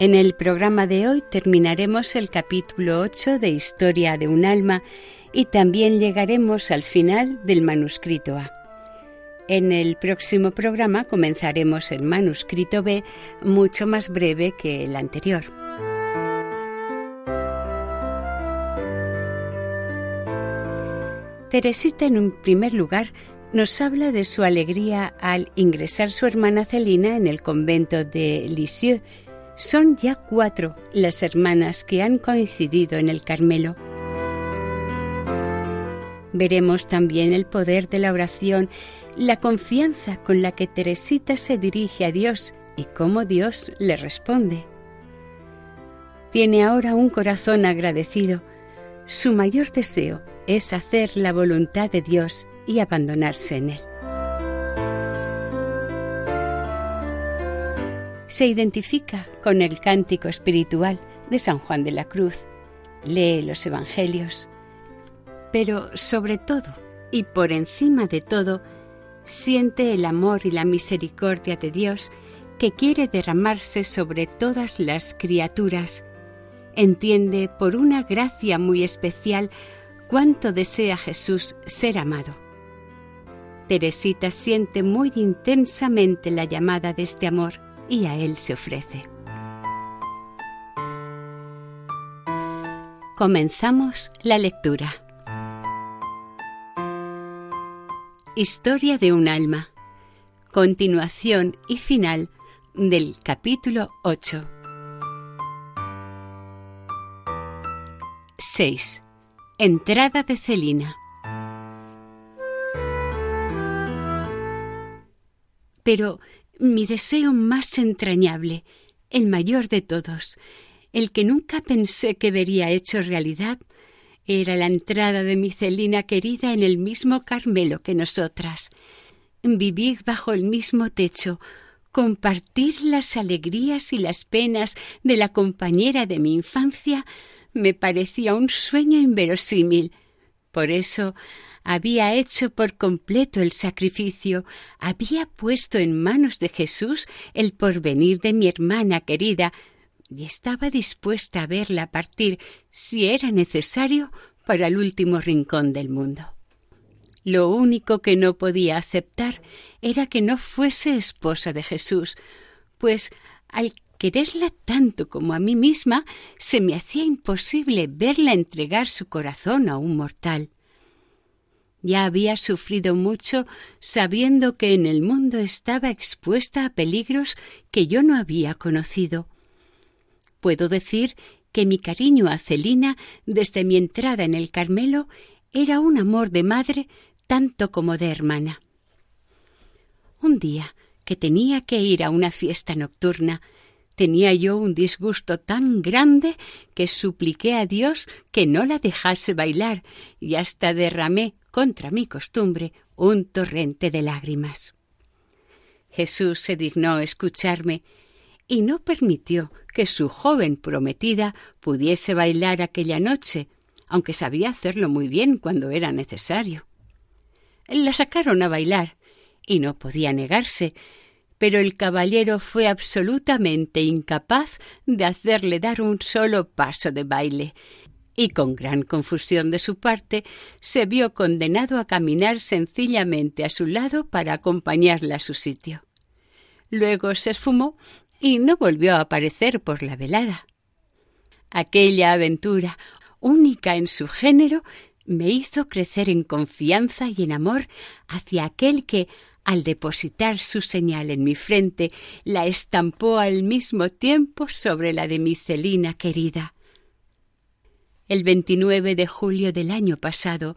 En el programa de hoy terminaremos el capítulo 8 de Historia de un alma y también llegaremos al final del manuscrito A. En el próximo programa comenzaremos el manuscrito B, mucho más breve que el anterior. Teresita, en un primer lugar, nos habla de su alegría al ingresar su hermana Celina en el convento de Lisieux, son ya cuatro las hermanas que han coincidido en el Carmelo. Veremos también el poder de la oración, la confianza con la que Teresita se dirige a Dios y cómo Dios le responde. Tiene ahora un corazón agradecido. Su mayor deseo es hacer la voluntad de Dios y abandonarse en Él. Se identifica con el cántico espiritual de San Juan de la Cruz, lee los Evangelios, pero sobre todo y por encima de todo, siente el amor y la misericordia de Dios que quiere derramarse sobre todas las criaturas. Entiende por una gracia muy especial cuánto desea Jesús ser amado. Teresita siente muy intensamente la llamada de este amor y a Él se ofrece. Comenzamos la lectura. Historia de un alma. Continuación y final del capítulo 8. 6. Entrada de Celina. Pero mi deseo más entrañable, el mayor de todos, el que nunca pensé que vería hecho realidad, era la entrada de mi Celina querida en el mismo Carmelo que nosotras. Vivir bajo el mismo techo, compartir las alegrías y las penas de la compañera de mi infancia, me parecía un sueño inverosímil. Por eso había hecho por completo el sacrificio, había puesto en manos de Jesús el porvenir de mi hermana querida, y estaba dispuesta a verla partir, si era necesario, para el último rincón del mundo. Lo único que no podía aceptar era que no fuese esposa de Jesús, pues al quererla tanto como a mí misma, se me hacía imposible verla entregar su corazón a un mortal. Ya había sufrido mucho sabiendo que en el mundo estaba expuesta a peligros que yo no había conocido. Puedo decir que mi cariño a Celina desde mi entrada en el Carmelo era un amor de madre tanto como de hermana. Un día que tenía que ir a una fiesta nocturna, tenía yo un disgusto tan grande que supliqué a Dios que no la dejase bailar y hasta derramé contra mi costumbre, un torrente de lágrimas. Jesús se dignó escucharme y no permitió que su joven prometida pudiese bailar aquella noche, aunque sabía hacerlo muy bien cuando era necesario. La sacaron a bailar y no podía negarse, pero el caballero fue absolutamente incapaz de hacerle dar un solo paso de baile, y con gran confusión de su parte se vio condenado a caminar sencillamente a su lado para acompañarla a su sitio. Luego se esfumó y no volvió a aparecer por la velada. Aquella aventura, única en su género, me hizo crecer en confianza y en amor hacia aquel que, al depositar su señal en mi frente, la estampó al mismo tiempo sobre la de mi Celina querida. El 29 de julio del año pasado,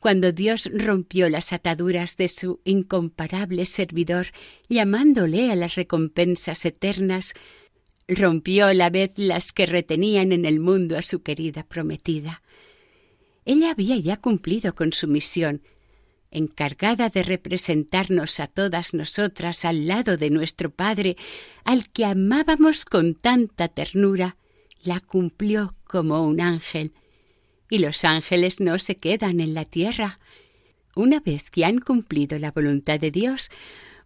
cuando Dios rompió las ataduras de su incomparable servidor, llamándole a las recompensas eternas, rompió a la vez las que retenían en el mundo a su querida prometida. Ella había ya cumplido con su misión, encargada de representarnos a todas nosotras al lado de nuestro Padre, al que amábamos con tanta ternura, la cumplió como un ángel. Y los ángeles no se quedan en la tierra. Una vez que han cumplido la voluntad de Dios,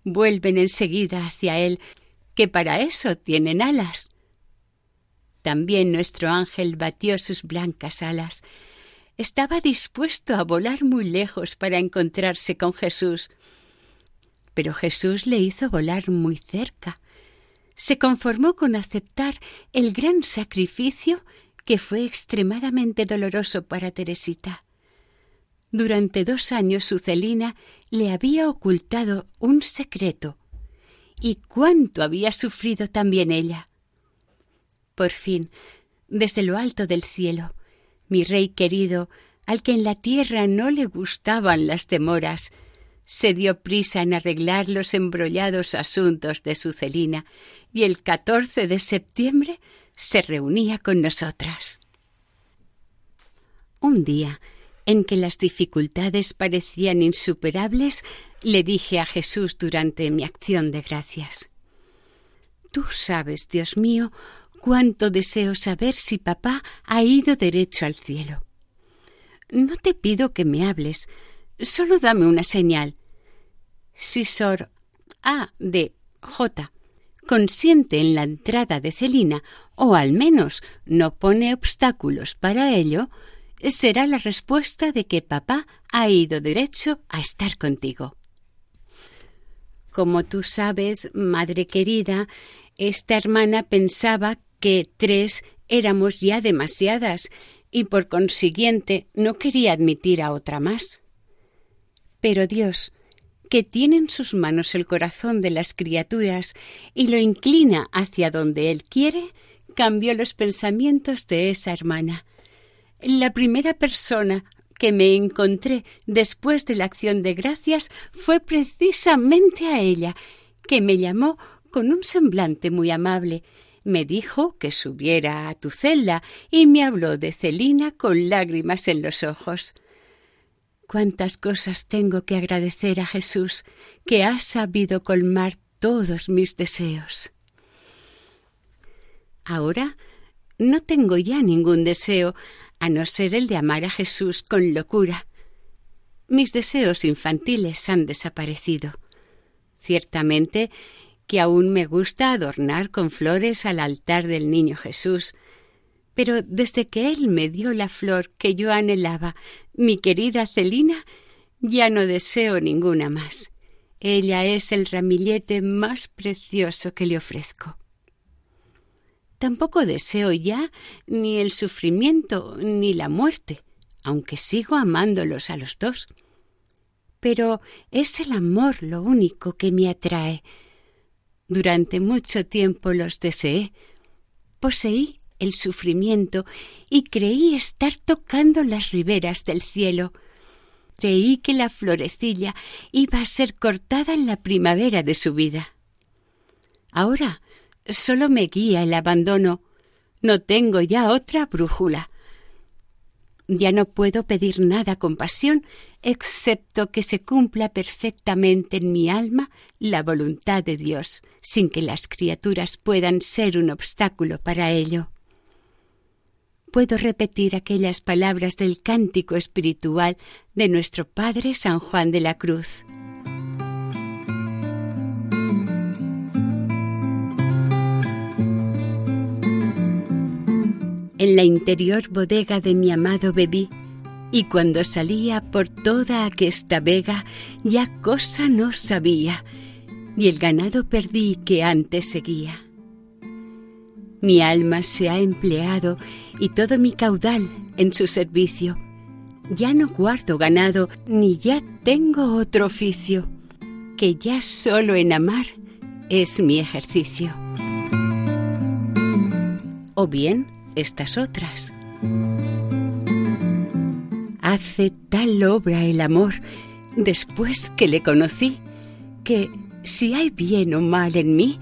vuelven enseguida hacia Él, que para eso tienen alas. También nuestro ángel batió sus blancas alas. Estaba dispuesto a volar muy lejos para encontrarse con Jesús. Pero Jesús le hizo volar muy cerca se conformó con aceptar el gran sacrificio que fue extremadamente doloroso para Teresita. Durante dos años su Celina le había ocultado un secreto. ¿Y cuánto había sufrido también ella? Por fin, desde lo alto del cielo, mi rey querido, al que en la tierra no le gustaban las demoras, se dio prisa en arreglar los embrollados asuntos de su Celina y el 14 de septiembre se reunía con nosotras. Un día, en que las dificultades parecían insuperables, le dije a Jesús durante mi acción de gracias. Tú sabes, Dios mío, cuánto deseo saber si papá ha ido derecho al cielo. No te pido que me hables, solo dame una señal, si Sor A de J consiente en la entrada de Celina, o al menos no pone obstáculos para ello, será la respuesta de que papá ha ido derecho a estar contigo. Como tú sabes, madre querida, esta hermana pensaba que tres éramos ya demasiadas y por consiguiente no quería admitir a otra más. Pero Dios, que tiene en sus manos el corazón de las criaturas y lo inclina hacia donde él quiere, cambió los pensamientos de esa hermana. La primera persona que me encontré después de la acción de gracias fue precisamente a ella, que me llamó con un semblante muy amable. Me dijo que subiera a tu celda y me habló de Celina con lágrimas en los ojos. Cuántas cosas tengo que agradecer a Jesús, que ha sabido colmar todos mis deseos. Ahora no tengo ya ningún deseo, a no ser el de amar a Jesús con locura. Mis deseos infantiles han desaparecido. Ciertamente que aún me gusta adornar con flores al altar del Niño Jesús, pero desde que Él me dio la flor que yo anhelaba, mi querida Celina, ya no deseo ninguna más. Ella es el ramillete más precioso que le ofrezco. Tampoco deseo ya ni el sufrimiento ni la muerte, aunque sigo amándolos a los dos. Pero es el amor lo único que me atrae. Durante mucho tiempo los deseé. Poseí el sufrimiento y creí estar tocando las riberas del cielo. Creí que la florecilla iba a ser cortada en la primavera de su vida. Ahora solo me guía el abandono. No tengo ya otra brújula. Ya no puedo pedir nada con pasión, excepto que se cumpla perfectamente en mi alma la voluntad de Dios, sin que las criaturas puedan ser un obstáculo para ello puedo repetir aquellas palabras del cántico espiritual de nuestro Padre San Juan de la Cruz. En la interior bodega de mi amado bebí, y cuando salía por toda aquesta vega ya cosa no sabía, y el ganado perdí que antes seguía. Mi alma se ha empleado y todo mi caudal en su servicio. Ya no guardo ganado, ni ya tengo otro oficio, que ya solo en amar es mi ejercicio. O bien, estas otras. Hace tal obra el amor después que le conocí, que si hay bien o mal en mí,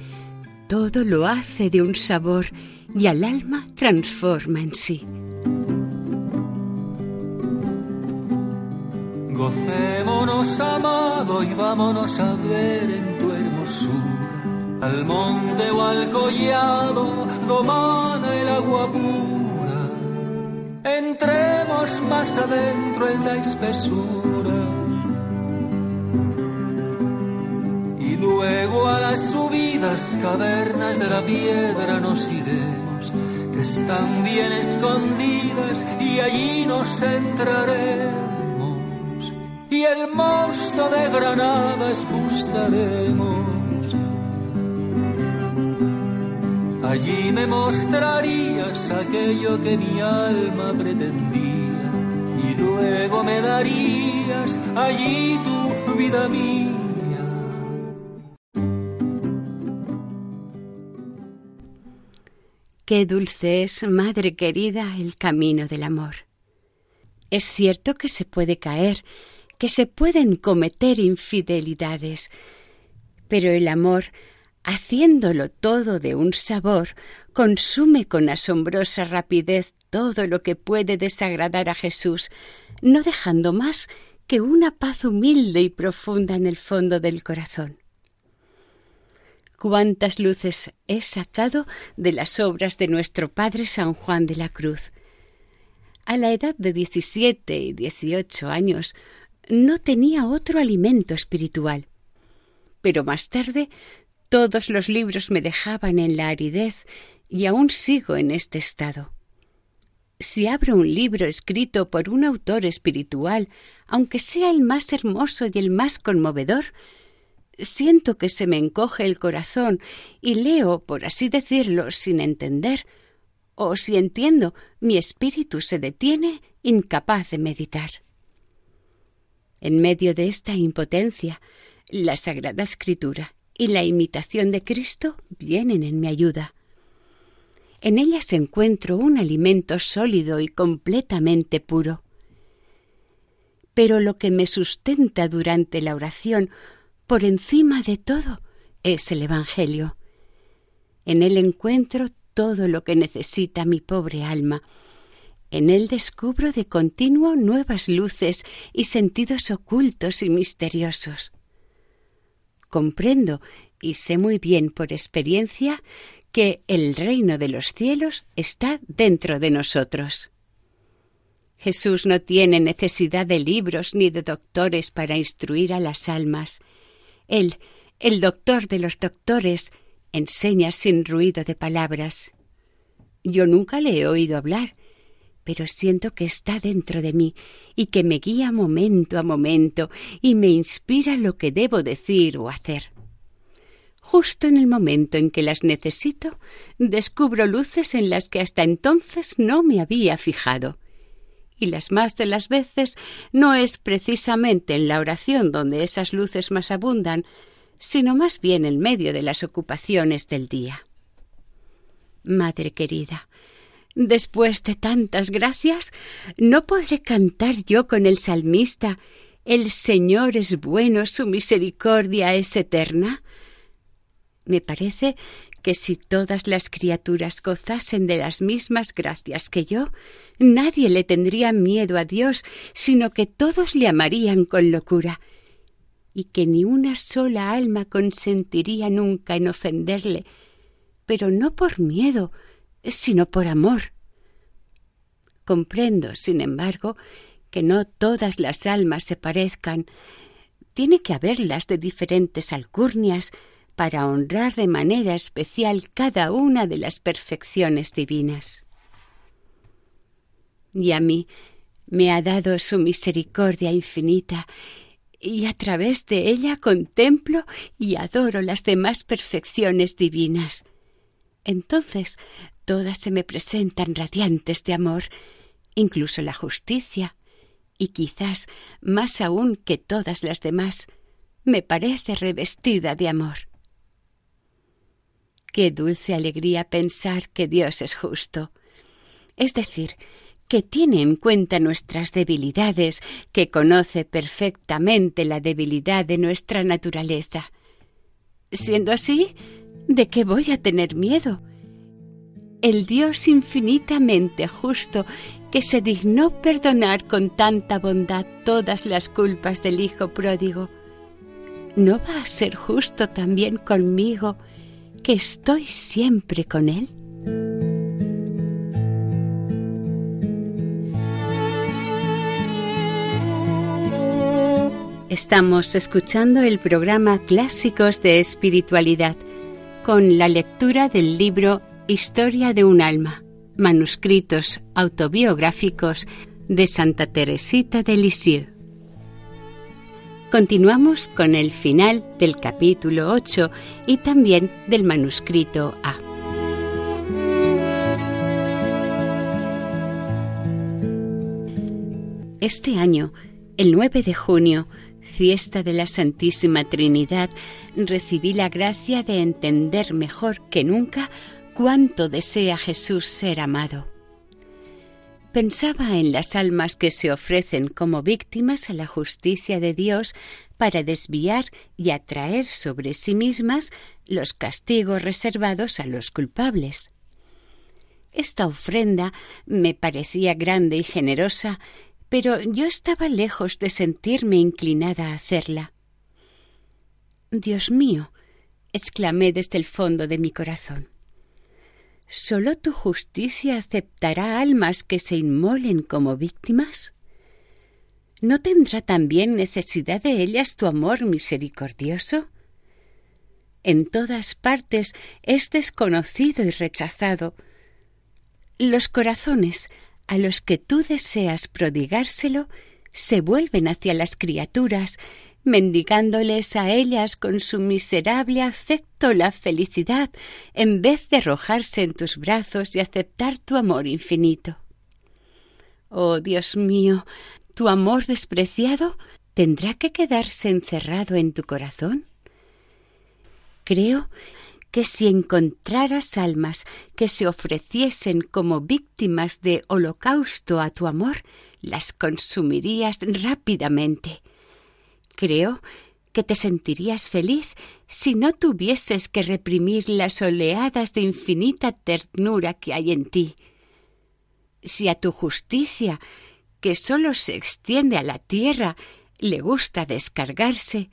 todo lo hace de un sabor y al alma transforma en sí. Gocémonos, amado, y vámonos a ver en tu hermosura, al monte o al collado, domana el agua pura. Entremos más adentro en la espesura. Y luego a las subidas cavernas de la piedra nos iremos, que están bien escondidas, y allí nos entraremos y el mosto de granadas gustaremos. Allí me mostrarías aquello que mi alma pretendía y luego me darías allí tu vida mía. Qué dulce es, madre querida, el camino del amor. Es cierto que se puede caer, que se pueden cometer infidelidades, pero el amor, haciéndolo todo de un sabor, consume con asombrosa rapidez todo lo que puede desagradar a Jesús, no dejando más que una paz humilde y profunda en el fondo del corazón. Cuántas luces he sacado de las obras de nuestro Padre San Juan de la Cruz. A la edad de diecisiete y dieciocho años no tenía otro alimento espiritual. Pero más tarde todos los libros me dejaban en la aridez y aún sigo en este estado. Si abro un libro escrito por un autor espiritual, aunque sea el más hermoso y el más conmovedor, siento que se me encoge el corazón y leo, por así decirlo, sin entender, o si entiendo, mi espíritu se detiene incapaz de meditar. En medio de esta impotencia, la Sagrada Escritura y la imitación de Cristo vienen en mi ayuda. En ellas encuentro un alimento sólido y completamente puro. Pero lo que me sustenta durante la oración, por encima de todo, es el Evangelio. En él encuentro todo lo que necesita mi pobre alma, en él descubro de continuo nuevas luces y sentidos ocultos y misteriosos. Comprendo y sé muy bien por experiencia que el reino de los cielos está dentro de nosotros. Jesús no tiene necesidad de libros ni de doctores para instruir a las almas. Él, el doctor de los doctores, enseña sin ruido de palabras. Yo nunca le he oído hablar, pero siento que está dentro de mí y que me guía momento a momento y me inspira lo que debo decir o hacer. Justo en el momento en que las necesito, descubro luces en las que hasta entonces no me había fijado. Y las más de las veces no es precisamente en la oración donde esas luces más abundan, sino más bien en medio de las ocupaciones del día. Madre querida, Después de tantas gracias, ¿no podré cantar yo con el salmista El Señor es bueno, su misericordia es eterna? Me parece que si todas las criaturas gozasen de las mismas gracias que yo, nadie le tendría miedo a Dios, sino que todos le amarían con locura, y que ni una sola alma consentiría nunca en ofenderle, pero no por miedo, sino por amor. Comprendo, sin embargo, que no todas las almas se parezcan. Tiene que haberlas de diferentes alcurnias para honrar de manera especial cada una de las perfecciones divinas. y a mí me ha dado su misericordia infinita, y a través de ella contemplo y adoro las demás perfecciones divinas. Entonces todas se me presentan radiantes de amor, incluso la justicia, y quizás más aún que todas las demás, me parece revestida de amor. Qué dulce alegría pensar que Dios es justo. Es decir, que tiene en cuenta nuestras debilidades, que conoce perfectamente la debilidad de nuestra naturaleza. Siendo así, ¿de qué voy a tener miedo? El Dios infinitamente justo, que se dignó perdonar con tanta bondad todas las culpas del Hijo pródigo, ¿no va a ser justo también conmigo, que estoy siempre con Él? Estamos escuchando el programa Clásicos de Espiritualidad con la lectura del libro Historia de un alma, manuscritos autobiográficos de Santa Teresita de Lisieux. Continuamos con el final del capítulo 8 y también del manuscrito A. Este año, el 9 de junio, fiesta de la Santísima Trinidad, recibí la gracia de entender mejor que nunca cuánto desea Jesús ser amado. Pensaba en las almas que se ofrecen como víctimas a la justicia de Dios para desviar y atraer sobre sí mismas los castigos reservados a los culpables. Esta ofrenda me parecía grande y generosa pero yo estaba lejos de sentirme inclinada a hacerla. Dios mío, exclamé desde el fondo de mi corazón. ¿Sólo tu justicia aceptará almas que se inmolen como víctimas? ¿No tendrá también necesidad de ellas tu amor misericordioso? En todas partes es desconocido y rechazado. Los corazones a los que tú deseas prodigárselo se vuelven hacia las criaturas, mendigándoles a ellas con su miserable afecto la felicidad, en vez de arrojarse en tus brazos y aceptar tu amor infinito. Oh Dios mío, tu amor despreciado tendrá que quedarse encerrado en tu corazón. Creo que si encontraras almas que se ofreciesen como víctimas de holocausto a tu amor, las consumirías rápidamente. Creo que te sentirías feliz si no tuvieses que reprimir las oleadas de infinita ternura que hay en ti. Si a tu justicia, que sólo se extiende a la tierra, le gusta descargarse,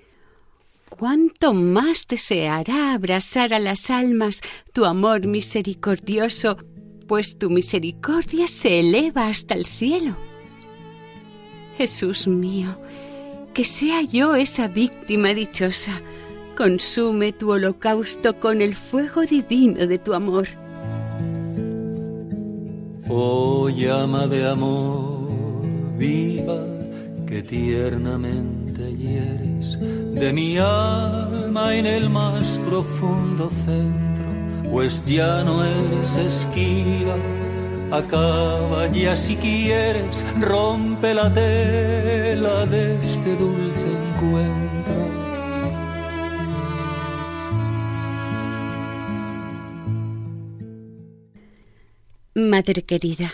cuánto más deseará abrazar a las almas tu amor misericordioso, pues tu misericordia se eleva hasta el cielo. Jesús mío, que sea yo esa víctima dichosa, consume tu holocausto con el fuego divino de tu amor. Oh llama de amor viva que tiernamente hieres de mi alma en el más profundo centro, pues ya no eres esquiva. Acaba ya si quieres, rompe la tela de este dulce encuentro. Madre querida,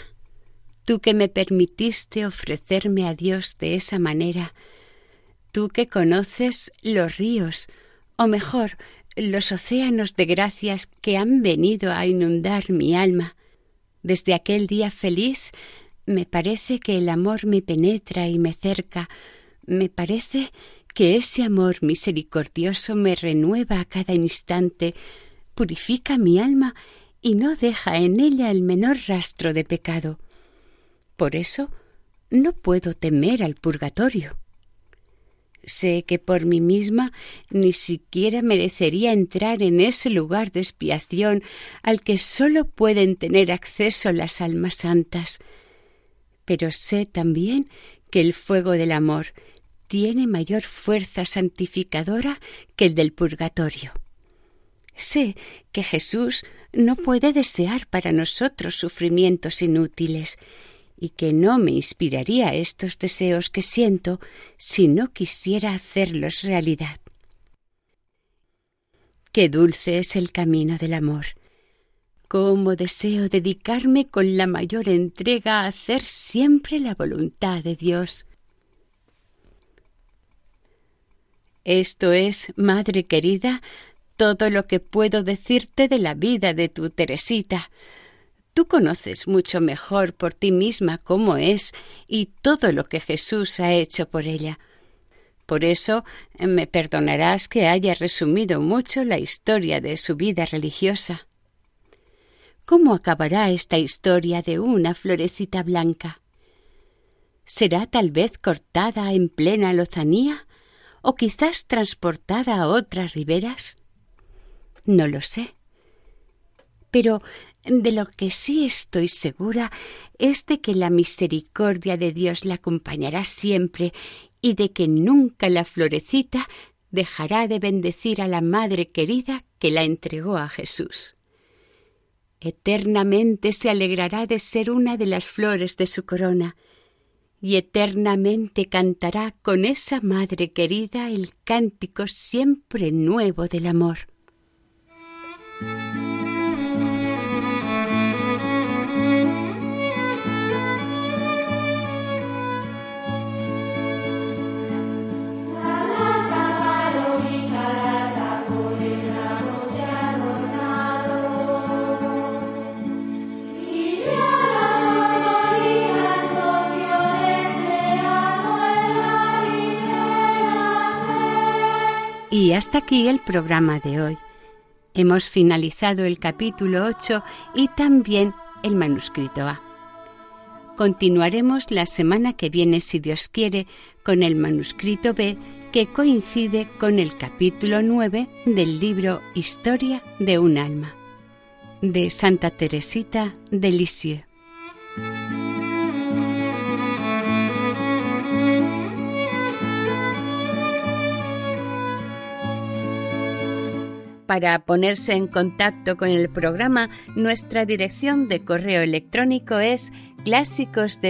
tú que me permitiste ofrecerme a Dios de esa manera, tú que conoces los ríos, o mejor, los océanos de gracias que han venido a inundar mi alma. Desde aquel día feliz me parece que el amor me penetra y me cerca, me parece que ese amor misericordioso me renueva a cada instante, purifica mi alma y no deja en ella el menor rastro de pecado. Por eso no puedo temer al purgatorio. Sé que por mí misma ni siquiera merecería entrar en ese lugar de expiación al que sólo pueden tener acceso las almas santas. pero sé también que el fuego del amor tiene mayor fuerza santificadora que el del purgatorio. Sé que Jesús no puede desear para nosotros sufrimientos inútiles y que no me inspiraría estos deseos que siento si no quisiera hacerlos realidad. Qué dulce es el camino del amor. Cómo deseo dedicarme con la mayor entrega a hacer siempre la voluntad de Dios. Esto es, Madre querida, todo lo que puedo decirte de la vida de tu Teresita. Tú conoces mucho mejor por ti misma cómo es y todo lo que Jesús ha hecho por ella. Por eso me perdonarás que haya resumido mucho la historia de su vida religiosa. ¿Cómo acabará esta historia de una florecita blanca? ¿Será tal vez cortada en plena lozanía o quizás transportada a otras riberas? No lo sé. Pero de lo que sí estoy segura es de que la misericordia de Dios la acompañará siempre y de que nunca la florecita dejará de bendecir a la Madre querida que la entregó a Jesús. Eternamente se alegrará de ser una de las flores de su corona, y eternamente cantará con esa Madre querida el cántico siempre nuevo del amor. Y hasta aquí el programa de hoy. Hemos finalizado el capítulo 8 y también el manuscrito A. Continuaremos la semana que viene, si Dios quiere, con el manuscrito B, que coincide con el capítulo 9 del libro Historia de un alma, de Santa Teresita de Lisieux. Para ponerse en contacto con el programa, nuestra dirección de correo electrónico es clásicos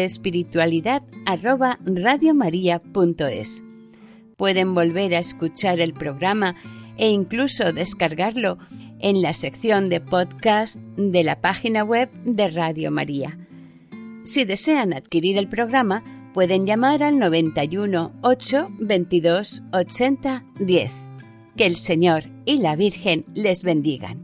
Pueden volver a escuchar el programa e incluso descargarlo en la sección de podcast de la página web de Radio María. Si desean adquirir el programa, pueden llamar al 91 8 22 80 10. Que el Señor y la Virgen les bendigan.